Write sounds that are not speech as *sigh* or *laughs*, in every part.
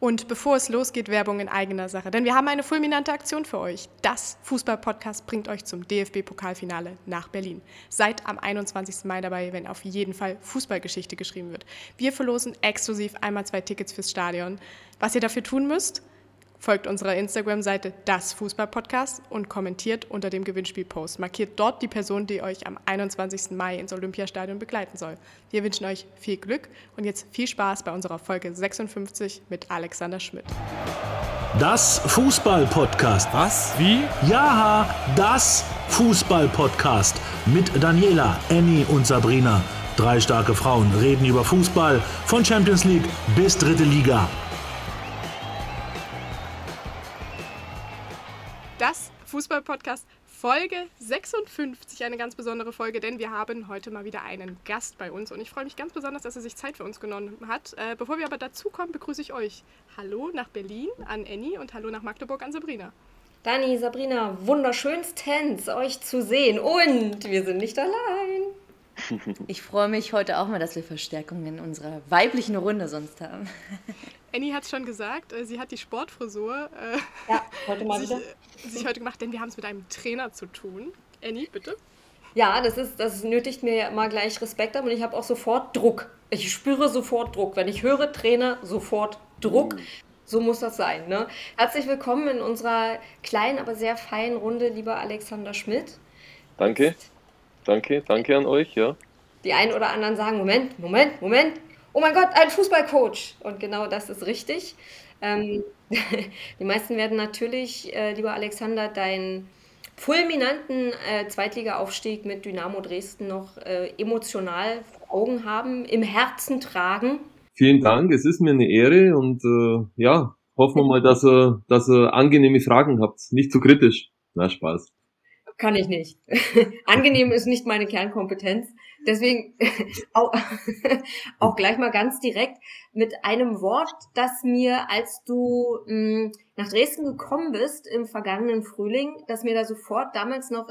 Und bevor es losgeht, Werbung in eigener Sache. Denn wir haben eine fulminante Aktion für euch. Das Fußball-Podcast bringt euch zum DFB-Pokalfinale nach Berlin. Seid am 21. Mai dabei, wenn auf jeden Fall Fußballgeschichte geschrieben wird. Wir verlosen exklusiv einmal zwei Tickets fürs Stadion. Was ihr dafür tun müsst? Folgt unserer Instagram-Seite Das Fußball-Podcast und kommentiert unter dem Gewinnspiel-Post. Markiert dort die Person, die euch am 21. Mai ins Olympiastadion begleiten soll. Wir wünschen euch viel Glück und jetzt viel Spaß bei unserer Folge 56 mit Alexander Schmidt. Das Fußball-Podcast. Was? Wie? Ja, das Fußball-Podcast mit Daniela, Annie und Sabrina. Drei starke Frauen reden über Fußball von Champions League bis dritte Liga. Das Fußball-Podcast Folge 56, eine ganz besondere Folge, denn wir haben heute mal wieder einen Gast bei uns und ich freue mich ganz besonders, dass er sich Zeit für uns genommen hat. Äh, bevor wir aber dazu kommen, begrüße ich euch. Hallo nach Berlin an Annie und hallo nach Magdeburg an Sabrina. Dani, Sabrina, wunderschönstens euch zu sehen und wir sind nicht allein. Ich freue mich heute auch mal, dass wir Verstärkung in unserer weiblichen Runde sonst haben. Annie hat es schon gesagt, äh, sie hat die Sportfrisur äh, Ja, heute mal sich, äh, sich heute gemacht, denn wir haben es mit einem Trainer zu tun. Annie, bitte. Ja, das ist, das nötigt mir ja immer gleich Respekt ab und ich habe auch sofort Druck. Ich spüre sofort Druck. Wenn ich höre Trainer, sofort Druck. So muss das sein. Ne? Herzlich willkommen in unserer kleinen, aber sehr feinen Runde, lieber Alexander Schmidt. Danke. Danke, danke an euch, ja. Die einen oder anderen sagen, Moment, Moment, Moment. Oh mein Gott, ein Fußballcoach. Und genau das ist richtig. Ähm, *laughs* die meisten werden natürlich, äh, lieber Alexander, deinen fulminanten äh, Zweitliga-Aufstieg mit Dynamo Dresden noch äh, emotional vor Augen haben, im Herzen tragen. Vielen Dank, es ist mir eine Ehre und äh, ja, hoffen wir mal, dass ihr, dass ihr angenehme Fragen habt. Nicht zu kritisch. Na, Spaß. Kann ich nicht. *laughs* Angenehm ist nicht meine Kernkompetenz. Deswegen *laughs* auch, *laughs* auch gleich mal ganz direkt mit einem Wort, das mir, als du mh, nach Dresden gekommen bist im vergangenen Frühling, das mir da sofort damals noch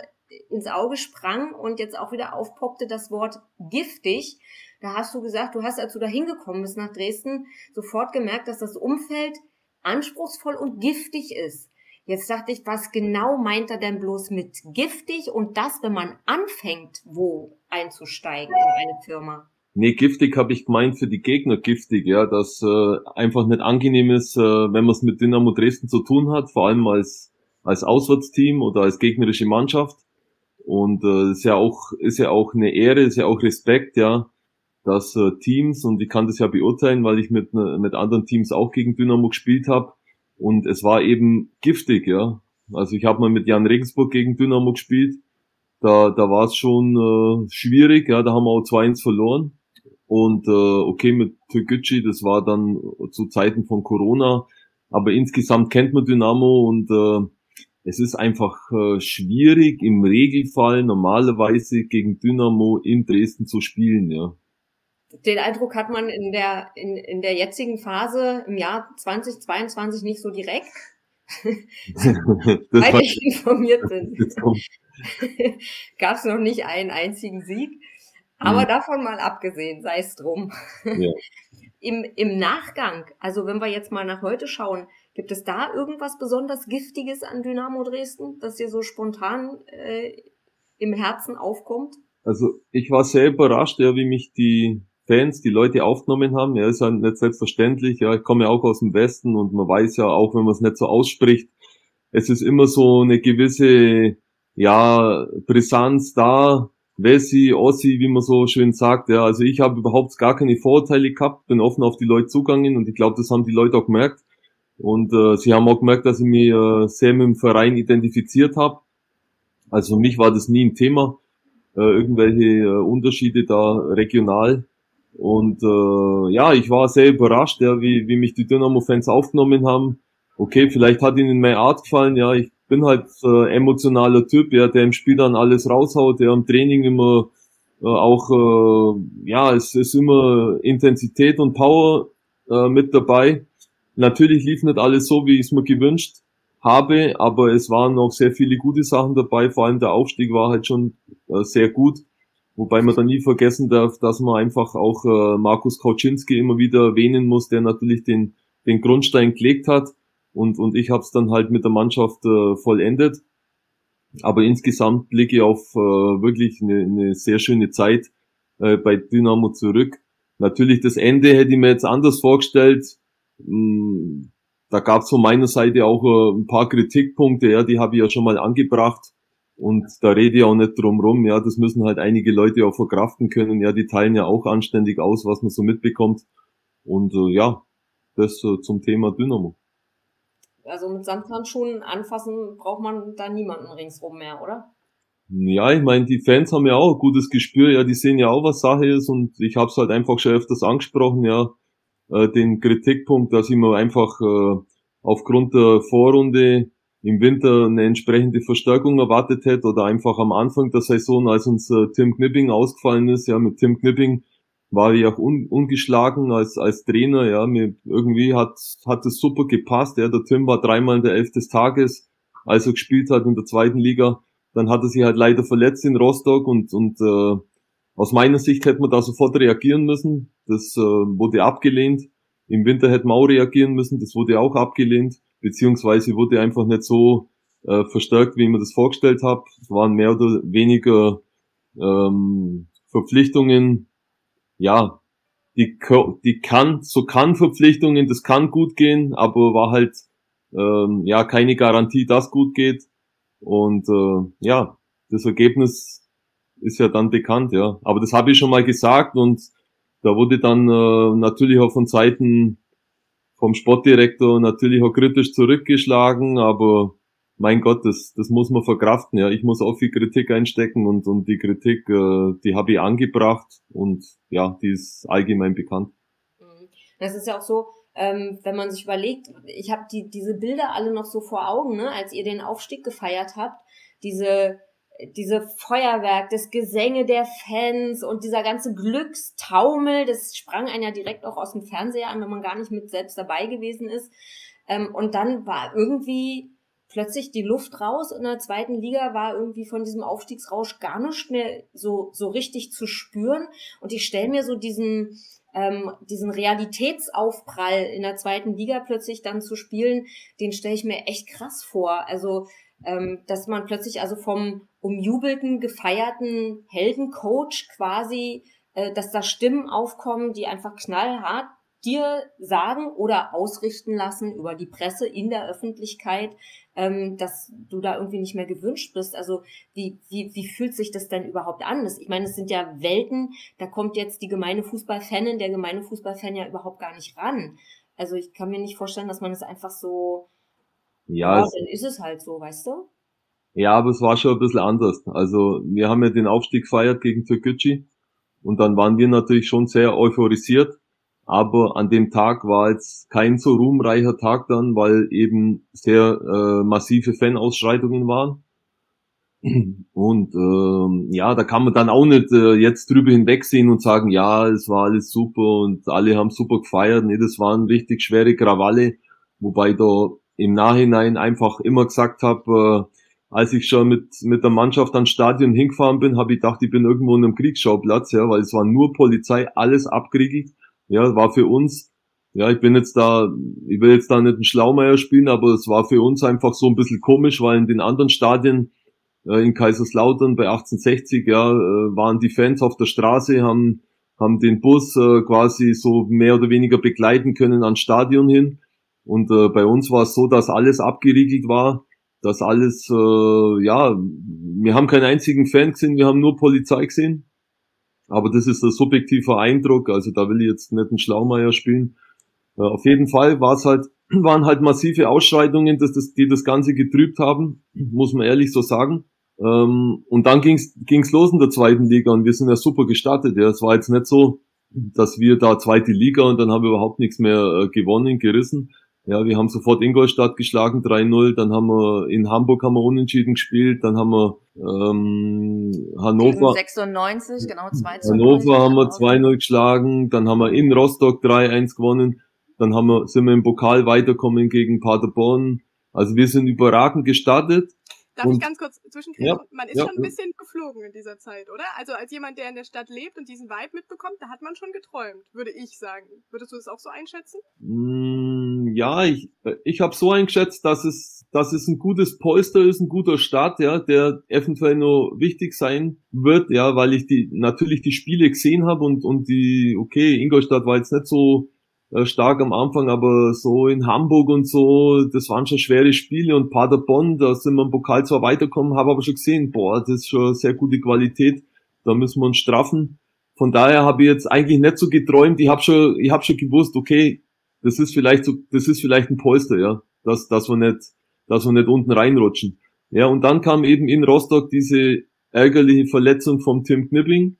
ins Auge sprang und jetzt auch wieder aufpoppte, das Wort giftig. Da hast du gesagt, du hast, als du da hingekommen bist nach Dresden, sofort gemerkt, dass das Umfeld anspruchsvoll und giftig ist. Jetzt dachte ich, was genau meint er denn bloß mit giftig und das, wenn man anfängt, wo einzusteigen in eine Firma? Nee, giftig habe ich gemeint für die Gegner giftig, ja, dass äh, einfach nicht angenehm ist, äh, wenn man es mit Dynamo Dresden zu tun hat, vor allem als als Auswärtsteam oder als gegnerische Mannschaft. Und äh, ist ja auch ist ja auch eine Ehre, ist ja auch Respekt, ja, dass äh, Teams und ich kann das ja beurteilen, weil ich mit ne- mit anderen Teams auch gegen Dynamo gespielt habe und es war eben giftig, ja. Also ich habe mal mit Jan Regensburg gegen Dynamo gespielt. Da, da war es schon äh, schwierig, ja, da haben wir auch 2-1 verloren. Und äh, okay, mit Türkgücü, das war dann zu Zeiten von Corona. Aber insgesamt kennt man Dynamo und äh, es ist einfach äh, schwierig im Regelfall normalerweise gegen Dynamo in Dresden zu spielen, ja. Den Eindruck hat man in der, in, in der jetzigen Phase im Jahr 2022 nicht so direkt, *laughs* weil ich *laughs* informiert bin. Gab es noch nicht einen einzigen Sieg. Aber Mhm. davon mal abgesehen, sei es drum. ja. *laughs* Im, Im Nachgang, also wenn wir jetzt mal nach heute schauen, gibt es da irgendwas besonders Giftiges an Dynamo Dresden, das dir so spontan äh, im Herzen aufkommt? Also ich war sehr überrascht, ja, wie mich die Fans, die Leute aufgenommen haben. Ja, ist ja nicht selbstverständlich. Ja, ich komme ja auch aus dem Westen und man weiß ja auch, wenn man es nicht so ausspricht, es ist immer so eine gewisse, ja, Brisanz da. Wessi, Ossi, wie man so schön sagt. Ja, also ich habe überhaupt gar keine Vorurteile gehabt, bin offen auf die Leute zugegangen und ich glaube, das haben die Leute auch gemerkt. Und äh, sie haben auch gemerkt, dass ich mich äh, sehr mit dem Verein identifiziert habe. Also für mich war das nie ein Thema äh, irgendwelche äh, Unterschiede da regional. Und äh, ja, ich war sehr überrascht, ja, wie, wie mich die Dynamo-Fans aufgenommen haben. Okay, vielleicht hat ihnen meine Art gefallen, ja, ich bin halt äh, emotionaler Typ, ja, der im Spiel dann alles raushaut, der im Training immer äh, auch, äh, ja, es ist immer Intensität und Power äh, mit dabei. Natürlich lief nicht alles so, wie ich es mir gewünscht habe, aber es waren auch sehr viele gute Sachen dabei, vor allem der Aufstieg war halt schon äh, sehr gut. Wobei man da nie vergessen darf, dass man einfach auch äh, Markus Kauczynski immer wieder erwähnen muss, der natürlich den, den Grundstein gelegt hat und, und ich habe es dann halt mit der Mannschaft äh, vollendet. Aber insgesamt blicke ich auf äh, wirklich eine, eine sehr schöne Zeit äh, bei Dynamo zurück. Natürlich das Ende hätte ich mir jetzt anders vorgestellt. Hm, da gab es von meiner Seite auch äh, ein paar Kritikpunkte, ja, die habe ich ja schon mal angebracht. Und da rede ich auch nicht drum rum, ja, das müssen halt einige Leute auch verkraften können. Ja, die teilen ja auch anständig aus, was man so mitbekommt. Und äh, ja, das äh, zum Thema Dynamo. Also mit Samthandschuhen anfassen braucht man da niemanden ringsrum mehr, oder? Ja, ich meine, die Fans haben ja auch ein gutes Gespür, ja, die sehen ja auch, was Sache ist und ich habe es halt einfach schon öfters angesprochen, ja, äh, den Kritikpunkt, dass ich mir einfach äh, aufgrund der Vorrunde im Winter eine entsprechende Verstärkung erwartet hätte oder einfach am Anfang der Saison, als uns äh, Tim Knipping ausgefallen ist, ja, mit Tim Knipping war ich auch un, ungeschlagen als, als Trainer, ja, mir irgendwie hat, hat es super gepasst, ja, der Tim war dreimal in der Elf des Tages, als er gespielt hat in der zweiten Liga, dann hat er sich halt leider verletzt in Rostock und, und äh, aus meiner Sicht hätte man da sofort reagieren müssen, das äh, wurde abgelehnt, im Winter hätte man auch reagieren müssen, das wurde auch abgelehnt, beziehungsweise wurde einfach nicht so äh, verstärkt, wie ich mir das vorgestellt habe, es waren mehr oder weniger ähm, Verpflichtungen, ja, die, die kann, so kann Verpflichtungen, das kann gut gehen, aber war halt ähm, ja keine Garantie, dass gut geht. Und äh, ja, das Ergebnis ist ja dann bekannt, ja. Aber das habe ich schon mal gesagt und da wurde dann äh, natürlich auch von Seiten vom Sportdirektor natürlich auch kritisch zurückgeschlagen, aber mein Gott, das, das muss man verkraften. Ja, ich muss auch viel Kritik einstecken und, und die Kritik, äh, die habe ich angebracht und ja, die ist allgemein bekannt. Mhm. Das ist ja auch so, ähm, wenn man sich überlegt, ich habe die, diese Bilder alle noch so vor Augen, ne, als ihr den Aufstieg gefeiert habt, diese diese Feuerwerk, das Gesänge der Fans und dieser ganze Glückstaumel, das sprang einen ja direkt auch aus dem Fernseher an, wenn man gar nicht mit selbst dabei gewesen ist. Ähm, und dann war irgendwie plötzlich die Luft raus. In der zweiten Liga war irgendwie von diesem Aufstiegsrausch gar nicht mehr so, so richtig zu spüren. Und ich stelle mir so diesen, ähm, diesen Realitätsaufprall in der zweiten Liga plötzlich dann zu spielen, den stelle ich mir echt krass vor. Also, ähm, dass man plötzlich also vom umjubelten, gefeierten Heldencoach quasi, äh, dass da Stimmen aufkommen, die einfach knallhart dir sagen oder ausrichten lassen über die Presse in der Öffentlichkeit, ähm, dass du da irgendwie nicht mehr gewünscht bist. Also wie, wie, wie fühlt sich das denn überhaupt an? Das, ich meine, es sind ja Welten, da kommt jetzt die gemeine Fußballfanin, der gemeine Fußballfan ja überhaupt gar nicht ran. Also ich kann mir nicht vorstellen, dass man es einfach so, ja, ja dann ist es halt so, weißt du? Ja, aber es war schon ein bisschen anders. Also wir haben ja den Aufstieg gefeiert gegen Türkgücü und dann waren wir natürlich schon sehr euphorisiert aber an dem Tag war jetzt kein so ruhmreicher Tag dann, weil eben sehr äh, massive Fanausschreitungen waren. *clears throat* Und ähm, ja, da kann man dann auch nicht äh, jetzt drüber hinwegsehen und sagen, ja, es war alles super und alle haben super gefeiert. Nee, das waren richtig schwere Krawalle, wobei da im Nachhinein einfach immer gesagt habe, äh, als ich schon mit, mit der Mannschaft ans Stadion hingefahren bin, habe ich gedacht, ich bin irgendwo in einem Kriegsschauplatz, ja, weil es war nur Polizei, alles abgeriegelt ja, war für uns, ja, ich bin jetzt da, ich will jetzt da nicht einen Schlaumeier spielen, aber es war für uns einfach so ein bisschen komisch, weil in den anderen Stadien, äh, in Kaiserslautern bei 1860, ja, äh, waren die Fans auf der Straße, haben, haben den Bus äh, quasi so mehr oder weniger begleiten können ans Stadion hin. Und äh, bei uns war es so, dass alles abgeriegelt war, dass alles, äh, ja, wir haben keinen einzigen Fan gesehen, wir haben nur Polizei gesehen. Aber das ist ein subjektiver Eindruck, also da will ich jetzt nicht einen Schlaumeier spielen. Äh, auf jeden Fall war es halt, *clears throat* waren halt massive Ausschreitungen, dass das, die das Ganze getrübt haben, *clears throat* muss man ehrlich so sagen. Ähm, und dann ging's ging's los in der zweiten Liga und wir sind ja super gestartet. Ja. Es war jetzt nicht so, dass wir da zweite Liga und dann haben wir überhaupt nichts mehr äh, gewonnen, gerissen. Ja, wir haben sofort Ingolstadt geschlagen, 3-0, dann haben wir in Hamburg haben wir unentschieden gespielt, dann haben wir ähm, Hannover. Gegen 96, genau, 2 Hannover haben wir 2-0 geschlagen, dann haben wir in Rostock 3-1 gewonnen, dann haben wir, sind wir im Pokal weiterkommen gegen Paderborn. Also wir sind überragend gestartet Darf und, ich ganz kurz zwischenkriegen? Ja, man ist ja, schon ein bisschen geflogen in dieser Zeit, oder? Also als jemand, der in der Stadt lebt und diesen Vibe mitbekommt, da hat man schon geträumt, würde ich sagen. Würdest du das auch so einschätzen? Mm, Ja, ich, ich habe so eingeschätzt, dass es, dass es ein gutes Polster ist, ein guter Start, ja, der eventuell nur wichtig sein wird, ja, weil ich die natürlich die Spiele gesehen habe und und die, okay, Ingolstadt war jetzt nicht so äh, stark am Anfang, aber so in Hamburg und so, das waren schon schwere Spiele und Paderborn, da sind wir im Pokal zwar weitergekommen, habe aber schon gesehen, boah, das ist schon sehr gute Qualität, da müssen wir uns straffen. Von daher habe ich jetzt eigentlich nicht so geträumt, ich habe schon, ich habe schon gewusst, okay, das ist vielleicht so, das ist vielleicht ein Polster, ja, dass, dass wir nicht, dass wir nicht unten reinrutschen. Ja, und dann kam eben in Rostock diese ärgerliche Verletzung vom Tim Knibbling.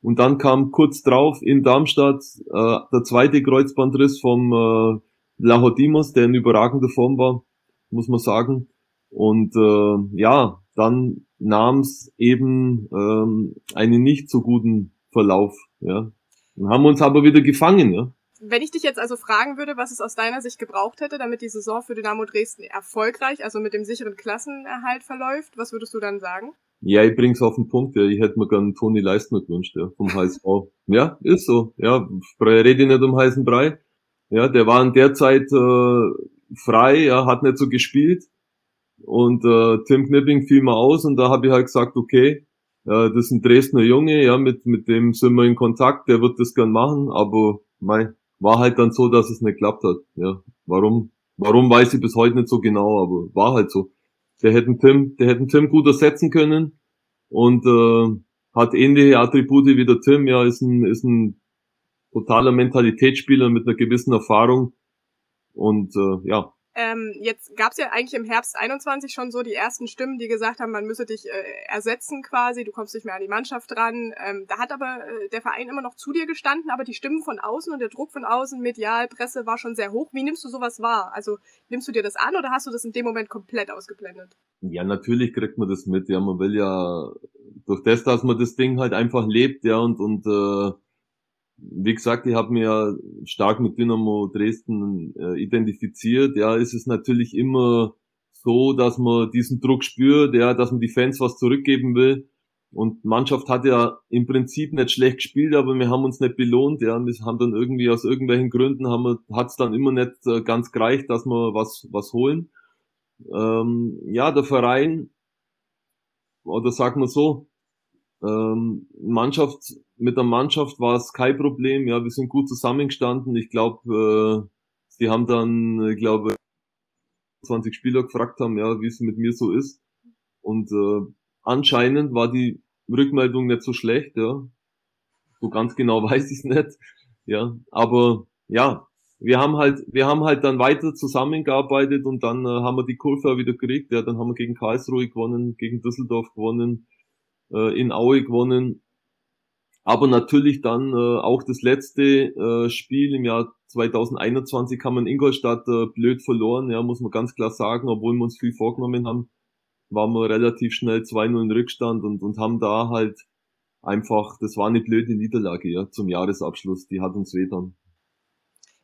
Und dann kam kurz drauf in Darmstadt äh, der zweite Kreuzbandriss vom äh, Lahodimos, der in überragender Form war, muss man sagen. Und äh, ja, dann nahm es eben ähm, einen nicht so guten Verlauf. Ja, dann haben wir uns aber wieder gefangen. Ja. Wenn ich dich jetzt also fragen würde, was es aus deiner Sicht gebraucht hätte, damit die Saison für Dynamo Dresden erfolgreich, also mit dem sicheren Klassenerhalt verläuft, was würdest du dann sagen? Ja, ich bring's auf den Punkt, ja. Ich hätte mir gern Toni Leistner gewünscht, ja, vom HSV. ja, ist so. Ja, rede nicht um heißen Brei. Ja, der war in der Zeit äh, frei, ja, hat nicht so gespielt. Und äh, Tim Knipping fiel mir aus und da habe ich halt gesagt, okay, äh, das ist ein Dresdner Junge, ja, mit, mit dem sind wir in Kontakt, der wird das gern machen, aber mei, war halt dann so, dass es nicht geklappt hat. Ja, warum? Warum weiß ich bis heute nicht so genau, aber war halt so. Der hätten Tim, der hätten Tim gut ersetzen können und äh, hat ähnliche Attribute wie der Tim. Ja, ist ein ist ein totaler Mentalitätsspieler mit einer gewissen Erfahrung und äh, ja, ähm, jetzt gab es ja eigentlich im Herbst 21 schon so die ersten Stimmen, die gesagt haben, man müsse dich äh, ersetzen quasi, du kommst nicht mehr an die Mannschaft dran. Ähm, da hat aber äh, der Verein immer noch zu dir gestanden, aber die Stimmen von außen und der Druck von außen, medial, Presse war schon sehr hoch. Wie nimmst du sowas wahr? Also nimmst du dir das an oder hast du das in dem Moment komplett ausgeblendet? Ja, natürlich kriegt man das mit. Ja, man will ja durch das, dass man das Ding halt einfach lebt, ja und und äh, wie gesagt, ich habe mich ja stark mit Dynamo Dresden äh, identifiziert. Ja, ist es natürlich immer so, dass man diesen Druck spürt, ja, dass man die Fans was zurückgeben will. Und Mannschaft hat ja im Prinzip nicht schlecht gespielt, aber wir haben uns nicht belohnt, ja. Wir haben dann irgendwie aus irgendwelchen Gründen haben wir, hat's dann immer nicht äh, ganz gereicht, dass wir was, was holen. Ähm, ja, der Verein, oder sagen wir so, ähm, Mannschaft, mit der Mannschaft war es kein Problem. Ja, wir sind gut zusammengestanden. Ich glaube, äh, sie haben dann, ich glaube, 20 Spieler gefragt haben, ja, wie es mit mir so ist. Und äh, anscheinend war die Rückmeldung nicht so schlecht, ja. So ganz genau *laughs* weiß ich nicht. Ja, aber ja, wir haben halt, wir haben halt dann weiter zusammengearbeitet und dann äh, haben wir die Kurve wieder gekriegt. Ja, dann haben wir gegen Karlsruhe gewonnen, gegen Düsseldorf gewonnen, äh, in Aue gewonnen. Aber natürlich dann äh, auch das letzte äh, Spiel im Jahr 2021 haben wir in Ingolstadt äh, blöd verloren, ja, muss man ganz klar sagen, obwohl wir uns viel vorgenommen haben, waren wir relativ schnell 2-0 in Rückstand und, und haben da halt einfach, das war eine blöde Niederlage, ja, zum Jahresabschluss, die hat uns wehtan.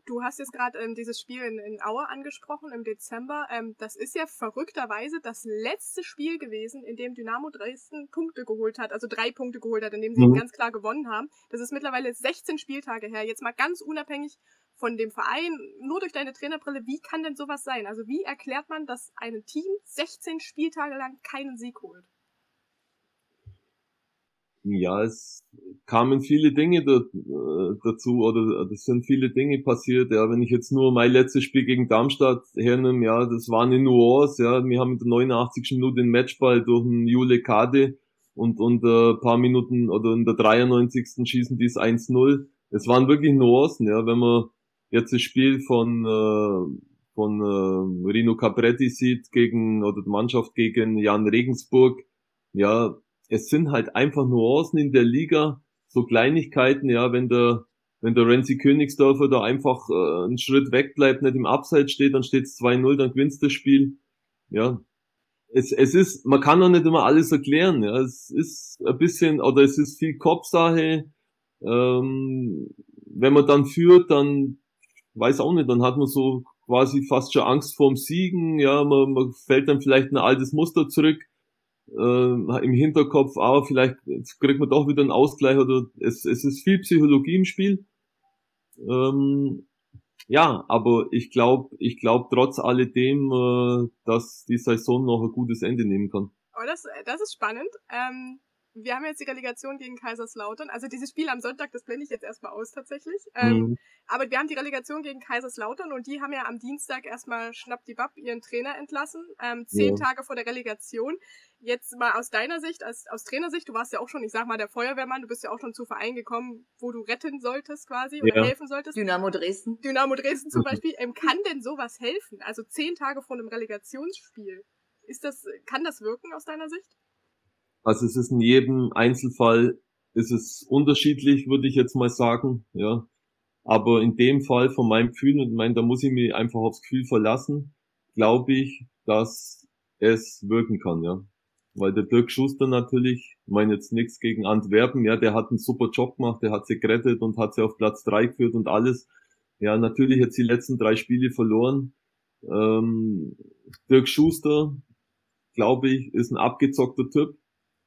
Du hast jetzt gerade ähm, dieses Spiel in, in Aue angesprochen im Dezember. Ähm, das ist ja verrückterweise das letzte Spiel gewesen, in dem Dynamo Dresden Punkte geholt hat, also drei Punkte geholt hat, in dem sie mhm. ganz klar gewonnen haben. Das ist mittlerweile 16 Spieltage her. Jetzt mal ganz unabhängig von dem Verein, nur durch deine Trainerbrille, wie kann denn sowas sein? Also wie erklärt man, dass ein Team 16 Spieltage lang keinen Sieg holt? Ja, es kamen viele Dinge da, äh, dazu oder es sind viele Dinge passiert. Ja, wenn ich jetzt nur mein letztes Spiel gegen Darmstadt hernehme, ja, das war eine Nuance. Ja, wir haben in der 89. Minute den Matchball durch einen Jule Kade und und äh, paar Minuten oder in der 93. schießen die es 1-0. Es waren wirklich Nuancen. Ja, wenn man jetzt das Spiel von äh, von äh, Rino Capretti sieht gegen oder die Mannschaft gegen Jan Regensburg, ja, es sind halt einfach Nuancen in der Liga, so Kleinigkeiten, ja, wenn der, wenn der Renzi Königsdorfer da einfach äh, einen Schritt weg bleibt, nicht im Abseits steht, dann steht es 2-0, dann gewinnst das Spiel. Ja. Es, es ist, man kann doch nicht immer alles erklären, ja. Es ist ein bisschen, oder es ist viel Kopfsache. Ähm, wenn man dann führt, dann weiß auch nicht, dann hat man so quasi fast schon Angst vorm Siegen, ja, man, man fällt dann vielleicht ein altes Muster zurück äh, im Hinterkopf, ah, vielleicht kriegt man doch wieder einen Ausgleich oder es, es ist viel Psychologie im Spiel. Ähm, ja, aber ich glaube, ich glaube trotz alledem, äh, dass die Saison noch ein gutes Ende nehmen kann. Oh, das, das ist spannend. Ähm, wir haben jetzt die Relegation gegen Kaiserslautern. Also dieses Spiel am Sonntag, das blende ich jetzt erstmal aus tatsächlich. Ähm, mhm. Aber wir haben die Relegation gegen Kaiserslautern und die haben ja am Dienstag erstmal schnappdibapp ihren Trainer entlassen. Ähm, zehn ja. Tage vor der Relegation. Jetzt mal aus deiner Sicht, als, aus Trainersicht, du warst ja auch schon, ich sag mal, der Feuerwehrmann, du bist ja auch schon zu Verein gekommen, wo du retten solltest quasi oder ja. helfen solltest. Dynamo Dresden. Dynamo Dresden zum Beispiel. Ähm, kann denn sowas helfen? Also zehn Tage vor einem Relegationsspiel. Ist das, kann das wirken aus deiner Sicht? Also es ist in jedem Einzelfall ist es unterschiedlich, würde ich jetzt mal sagen, ja. Aber in dem Fall von meinem Gefühl, und ich meine, da muss ich mich einfach aufs Gefühl verlassen, glaube ich, dass es wirken kann, ja. Weil der Dirk Schuster natürlich, ich meine jetzt nichts gegen Antwerpen, ja, der hat einen super Job gemacht, der hat sie gerettet und hat sie auf Platz drei geführt und alles. Ja, natürlich jetzt die letzten drei Spiele verloren. Ähm, Dirk Schuster, glaube ich, ist ein abgezockter Typ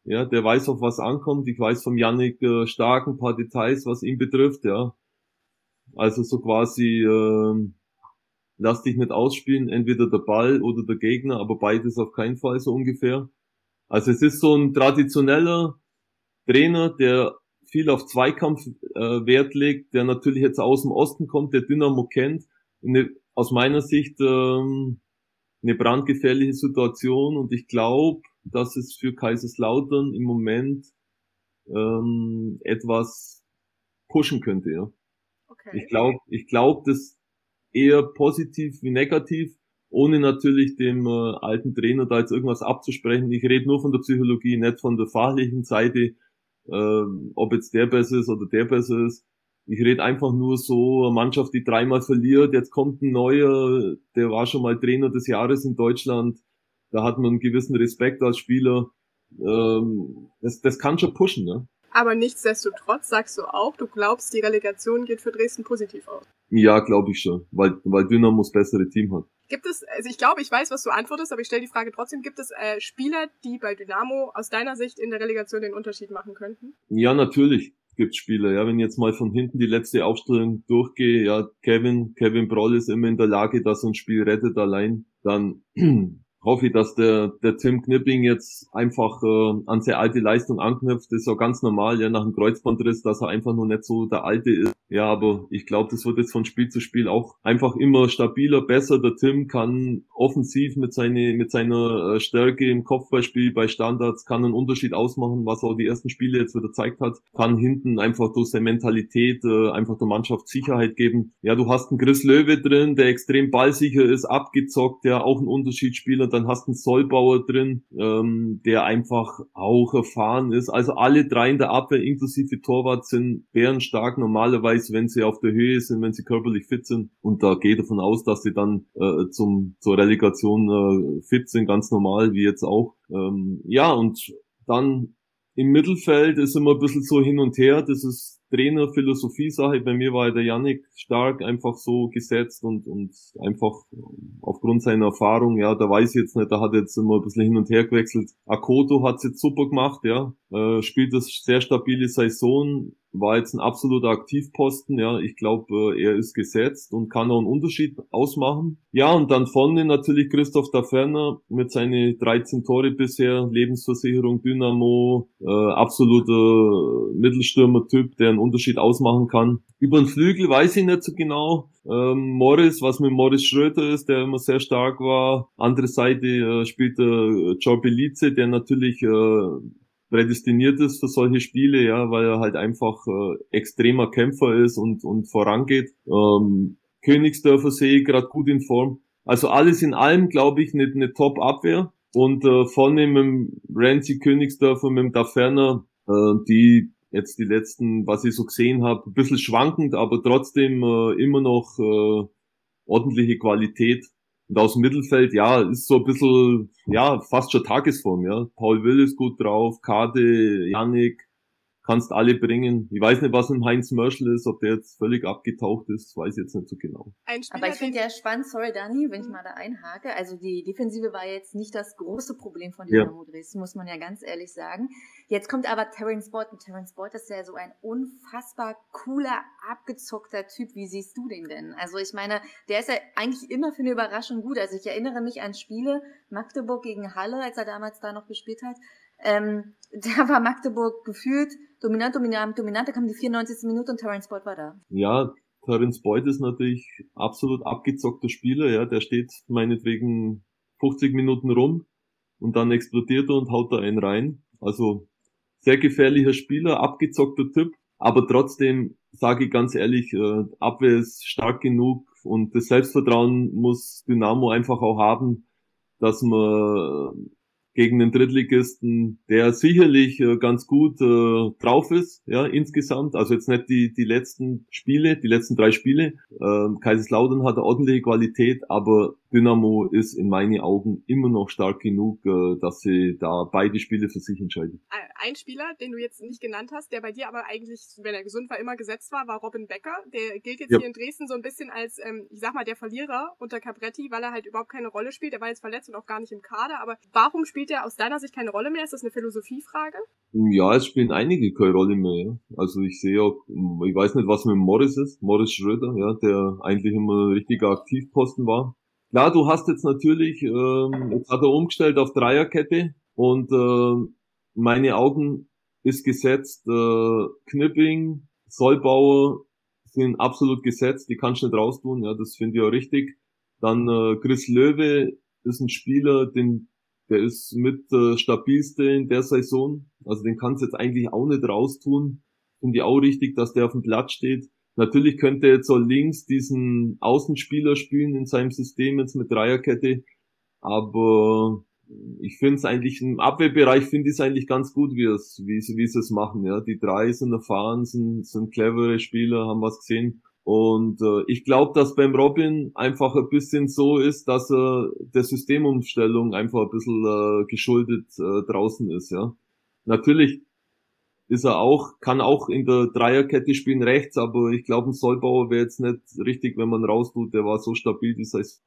ja, der weiß, auf was ankommt. Ich weiß vom Yannick äh, stark ein paar Details, was ihn betrifft, ja. Also so quasi, äh, lass dich nicht ausspielen, entweder der Ball oder der Gegner, aber beides auf keinen Fall so ungefähr. Also es ist so ein traditioneller Trainer, der viel auf Zweikampf äh, Wert legt, der natürlich jetzt aus dem Osten kommt, der Dynamo kennt. Eine, aus meiner Sicht ähm, eine brandgefährliche Situation und ich glaube, dass es für Kaiserslautern im Moment ähm, etwas pushen könnte, ja. Okay. Ich glaube, ich glaube, das eher positiv wie negativ, ohne natürlich dem äh, alten Trainer da jetzt irgendwas abzusprechen. Ich rede nur von der Psychologie, nicht von der fachlichen Seite, äh, ob jetzt der besser ist oder der besser ist. Ich rede einfach nur so, eine Mannschaft, die dreimal verliert, jetzt kommt ein neuer, der war schon mal Trainer des Jahres in Deutschland, da hat man einen gewissen Respekt als Spieler. Ähm, das, das kann schon pushen, ne? Aber nichtsdestotrotz sagst du auch, du glaubst, die Relegation geht für Dresden positiv aus. Ja, glaube ich schon, weil, weil Dynamo das bessere Team hat. Gibt es, also ich glaube, ich weiß, was du antwortest, aber ich stelle die Frage trotzdem, gibt es äh, Spieler, die bei Dynamo aus deiner Sicht in der Relegation den Unterschied machen könnten? Ja, natürlich gibt es Spieler. Ja, wenn ich jetzt mal von hinten die letzte Aufstellung durchgehe, ja, Kevin, Kevin Broll ist immer in der Lage, dass er ein Spiel rettet allein. Dann hoffe ich, dass der, der Tim Knipping jetzt einfach äh, an sehr alte Leistung anknüpft. Das ist ja ganz normal, ja, nach dem Kreuzbandriss, dass er einfach noch nicht so der Alte ist. Ja, aber ich glaube, das wird jetzt von Spiel zu Spiel auch einfach immer stabiler, besser. Der Tim kann offensiv mit, seine, mit seiner äh, Stärke im Kopfballspiel bei Standards, kann einen Unterschied ausmachen, was er auch die ersten Spiele jetzt wieder gezeigt hat. Kann hinten einfach durch seine Mentalität äh, einfach der Mannschaft Sicherheit geben. Ja, du hast einen Chris Löwe drin, der extrem ballsicher ist, abgezockt, der auch ein Unterschiedsspieler. Dann hast du einen Sollbauer drin, ähm, der einfach auch erfahren ist. Also alle drei in der Abwehr, inklusive Torwart, sind bärenstark normalerweise wenn sie auf der Höhe sind, wenn sie körperlich fit sind. Und da geht davon aus, dass sie dann äh, zum zur Relegation äh, fit sind, ganz normal, wie jetzt auch. Ähm, ja, und dann im Mittelfeld ist immer ein bisschen so hin und her. Das ist Trainer-Philosophie-Sache. Bei mir war der Yannick stark einfach so gesetzt und, und einfach aufgrund seiner Erfahrung, ja, da weiß ich jetzt nicht, da hat jetzt immer ein bisschen hin und her gewechselt. Akoto hat es jetzt super gemacht, ja, äh, spielt das sehr stabile Saison, war jetzt ein absoluter Aktivposten, ja, ich glaube, äh, er ist gesetzt und kann auch einen Unterschied ausmachen. Ja, und dann vorne natürlich Christoph Daferner mit seinen 13 Tore bisher, Lebensversicherung, Dynamo, äh, absoluter Mittelstürmer-Typ, der einen Unterschied ausmachen kann. Über den Flügel weiß ich nicht so genau. Ähm, Morris, was mit Morris Schröter ist, der immer sehr stark war. Andere Seite äh, spielt äh, Joe Belize, der natürlich äh, prädestiniert ist für solche Spiele, ja, weil er halt einfach äh, extremer Kämpfer ist und, und vorangeht. Ähm, Königsdörfer sehe ich gerade gut in Form. Also alles in allem, glaube ich, eine, eine Top-Abwehr. Und äh, vorne mit dem Rancy Königsdörfer, mit dem Daferner, äh, die jetzt die letzten, was ich so gesehen habe, ein bisschen schwankend, aber trotzdem äh, immer noch äh, ordentliche Qualität. Und aus dem Mittelfeld, ja, ist so ein bisschen, ja, fast schon Tagesform, ja. Paul Will ist gut drauf, Kade, Yannick, kannst alle bringen. Ich weiß nicht, was mit Heinz Mörschel ist, ob der jetzt völlig abgetaucht ist, weiß ich jetzt nicht so genau. Aber ich finde ja spannend, sorry Dani, wenn ich mal da einhake, also die Defensive war jetzt nicht das große Problem von Dynamo ja. Dresden, muss man ja ganz ehrlich sagen. Jetzt kommt aber Terence Boyd und Terence Boyd ist ja so ein unfassbar cooler, abgezockter Typ. Wie siehst du den denn? Also ich meine, der ist ja eigentlich immer für eine Überraschung gut. Also ich erinnere mich an Spiele, Magdeburg gegen Halle, als er damals da noch gespielt hat. Ähm, *laughs* da war Magdeburg gefühlt dominant, dominant, dominant. Da kam die 94. Minute und Terence Boyd war da. Ja, Terence Boyd ist natürlich absolut abgezockter Spieler. Ja, der steht meinetwegen 50 Minuten rum und dann explodiert er und haut da einen rein. Also sehr gefährlicher Spieler, abgezockter Typ, aber trotzdem sage ich ganz ehrlich, äh, Abwehr ist stark genug und das Selbstvertrauen muss Dynamo einfach auch haben, dass man gegen den Drittligisten, der sicherlich äh, ganz gut äh, drauf ist, ja, insgesamt. Also jetzt nicht die, die letzten Spiele, die letzten drei Spiele. Ähm, Kaiserslautern hat eine ordentliche Qualität, aber Dynamo ist in meinen Augen immer noch stark genug, äh, dass sie da beide Spiele für sich entscheiden. Ein Spieler, den du jetzt nicht genannt hast, der bei dir aber eigentlich, wenn er gesund war, immer gesetzt war, war Robin Becker. Der gilt jetzt ja. hier in Dresden so ein bisschen als, ähm, ich sag mal, der Verlierer unter Capretti, weil er halt überhaupt keine Rolle spielt. Er war jetzt verletzt und auch gar nicht im Kader. Aber warum spielt er aus deiner Sicht keine Rolle mehr? Ist das eine Philosophiefrage? Ja, es spielen einige keine Rolle mehr. Also ich sehe auch, ich weiß nicht, was mit Morris ist, Morris Schröder, ja, der eigentlich immer ein richtiger Aktivposten war Klar, du hast jetzt natürlich, ähm, jetzt hat er umgestellt auf Dreierkette und äh, meine Augen ist gesetzt, äh, Knipping, Sollbauer sind absolut gesetzt, die kannst du nicht raustun, ja, das finde ich auch richtig. Dann äh, Chris Löwe ist ein Spieler, den, der ist mit äh, stabilste in der Saison, also den kannst du jetzt eigentlich auch nicht raustun. Finde ich auch richtig, dass der auf dem Platz steht. Natürlich könnte jetzt so links diesen Außenspieler spielen in seinem System jetzt mit Dreierkette, aber ich finde es eigentlich im Abwehrbereich finde ich es eigentlich ganz gut, wie es wie sie wie es machen. Ja, die drei sind erfahren, sind sind clevere Spieler, haben was gesehen. Und äh, ich glaube, dass beim Robin einfach ein bisschen so ist, dass er der Systemumstellung einfach ein bisschen äh, geschuldet äh, draußen ist. Ja, natürlich ist er auch, kann auch in der Dreierkette spielen rechts, aber ich glaube, ein Sollbauer wäre jetzt nicht richtig, wenn man raustut, der war so stabil, das heißt.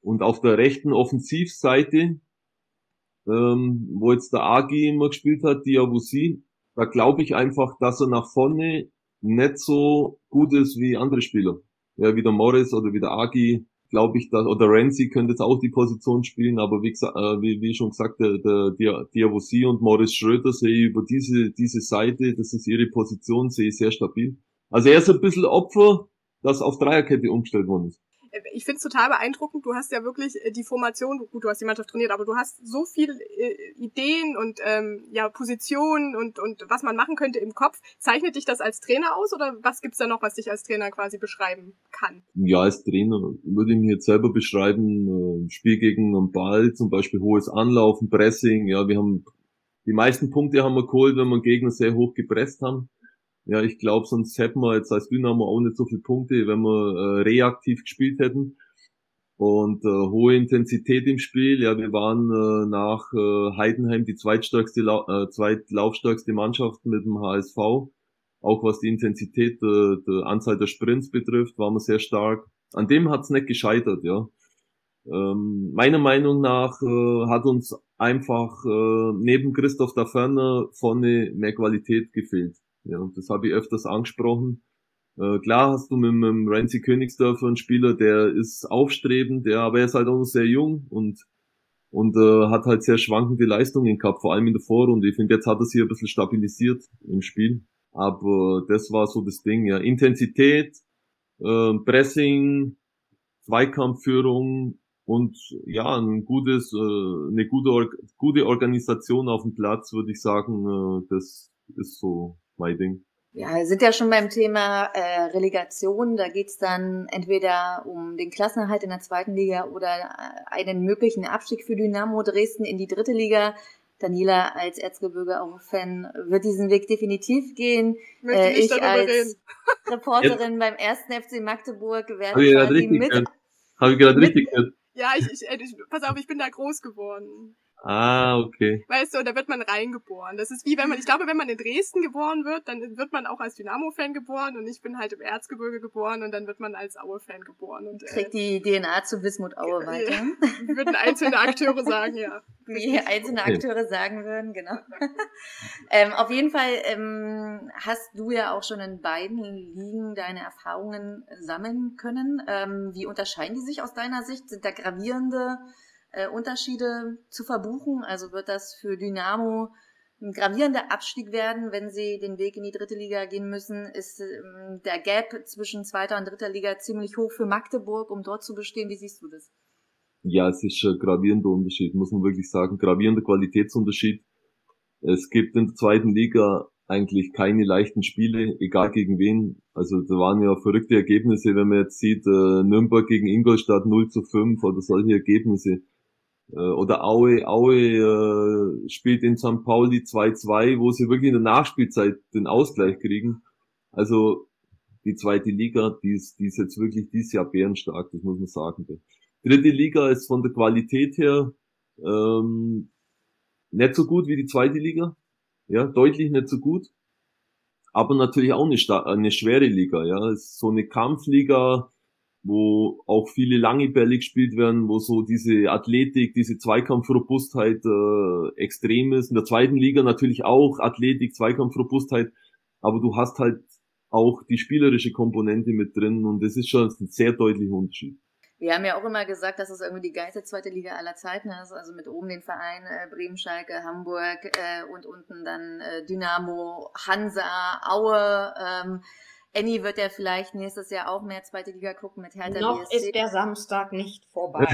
Und auf der rechten Offensivseite, ähm, wo jetzt der Agi immer gespielt hat, Diabusi, da glaube ich einfach, dass er nach vorne nicht so gut ist wie andere Spieler. Ja, wie der Morris oder wie der Agi, glaube ich, dass, oder Renzi könnte jetzt auch die Position spielen, aber wie, gesagt, äh, wie, wie schon gesagt, der, der Diavosi und Morris Schröder sehe ich über diese, diese Seite, das ist ihre Position, sehe ich sehr stabil. Also er ist ein bisschen Opfer, dass auf Dreierkette umgestellt worden ist ich finde es total beeindruckend. Du hast ja wirklich äh, die Formation, gut, du hast die Mannschaft trainiert, aber du hast so viele äh, Ideen und ähm, ja, Positionen und, und was man machen könnte im Kopf. Zeichnet dich das als Trainer aus oder was gibt's da noch, was dich als Trainer quasi beschreiben kann? Ja, als Trainer würde ich mich jetzt selber beschreiben, äh, Spiel gegen einen Ball, zum Beispiel hohes Anlaufen, Pressing, ja, wir haben die meisten Punkte haben wir geholt, wenn wir Gegner sehr hoch gepresst haben. Ja, ich glaube, sonst hätten wir jetzt als Dynamo auch nicht so viele Punkte, wenn wir äh, reaktiv gespielt hätten. Und äh, hohe Intensität im Spiel. Ja, wir waren äh, nach äh, Heidenheim die zweitstärkste, äh, zweitlaufstärkste Mannschaft mit dem HSV. Auch was die Intensität äh, der Anzahl der Sprints betrifft, waren wir sehr stark. An dem hat's nicht gescheitert, ja. Ähm, meiner Meinung nach äh, hat uns einfach äh, neben Christoph da vorne mehr Qualität gefehlt. Ja, und das habe ich öfters angesprochen. Äh, klar hast du mit, mit dem Renzi Königsdörfer einen Spieler, der ist aufstrebend, der, aber er ist halt auch noch sehr jung und und äh, hat halt sehr schwankende Leistungen gehabt, vor allem in der Vorrunde. Ich finde, jetzt hat er sich ein bisschen stabilisiert im Spiel. Aber das war so das Ding, ja. Intensität, äh, Pressing, Zweikampfführung und ja, ein gutes, äh, eine gute, gute Organisation auf dem Platz, würde ich sagen, äh, das ist so mein Ding. Ja, wir sind ja schon beim Thema äh, Relegation. Da geht's dann entweder um den Klassenerhalt in der zweiten Liga oder äh, einen möglichen Abstieg für Dynamo Dresden in die dritte Liga. Daniela als Erzgebirge-Fan wird diesen Weg definitiv gehen. Äh, ich, als reden. Reporterin beim ersten FC Magdeburg werde quasi mit... Habe ich gerade richtig gehört. Ja, ich, ich, ich, pass auf, ich bin da groß geworden. Ah, okay. Weißt du, da wird man reingeboren. Das ist wie wenn man, ich glaube, wenn man in Dresden geboren wird, dann wird man auch als Dynamo-Fan geboren und ich bin halt im Erzgebirge geboren und dann wird man als Aue-Fan geboren. Und, äh, Kriegt die DNA zu Wismut Aue weiter. *laughs* würden einzelne Akteure *laughs* sagen, ja. Wie einzelne Akteure sagen würden, genau. *laughs* ähm, auf jeden Fall ähm, hast du ja auch schon in beiden Ligen deine Erfahrungen sammeln können. Ähm, wie unterscheiden die sich aus deiner Sicht? Sind da gravierende äh, Unterschiede zu verbuchen? Also wird das für Dynamo ein gravierender Abstieg werden, wenn sie den Weg in die dritte Liga gehen müssen? Ist ähm, der Gap zwischen zweiter und dritter Liga ziemlich hoch für Magdeburg, um dort zu bestehen? Wie siehst du das? Ja, es ist ein gravierender Unterschied, muss man wirklich sagen. Gravierender Qualitätsunterschied. Es gibt in der zweiten Liga eigentlich keine leichten Spiele, egal gegen wen. Also da waren ja verrückte Ergebnisse, wenn man jetzt sieht, äh, Nürnberg gegen Ingolstadt 0 zu 5 oder solche Ergebnisse. Äh, oder Aue, Aue äh, spielt in St. Pauli 2-2, wo sie wirklich in der Nachspielzeit den Ausgleich kriegen. Also die zweite Liga, die ist, die ist jetzt wirklich dieses Jahr bärenstark, das muss man sagen. Dritte Liga ist von der Qualität her ähm, nicht so gut wie die zweite Liga. Ja, deutlich nicht so gut. Aber natürlich auch eine, eine schwere Liga. Ja, ist so eine Kampfliga, wo auch viele lange Bälle gespielt werden, wo so diese Athletik, diese Zweikampfrobustheit äh, extrem ist. In der zweiten Liga natürlich auch Athletik, Zweikampfrobustheit, aber du hast halt auch die spielerische Komponente mit drin und das ist schon ein sehr deutlicher Unterschied. Wir haben ja auch immer gesagt, dass es irgendwie die geilste zweite Liga aller Zeiten ist. Also mit oben den Verein äh, Bremen, Schalke, Hamburg äh, und unten dann äh, Dynamo, Hansa, Aue. Ähm, Annie wird ja vielleicht nächstes Jahr auch mehr zweite Liga gucken mit Hertha Noch BSC. ist der Samstag nicht vorbei.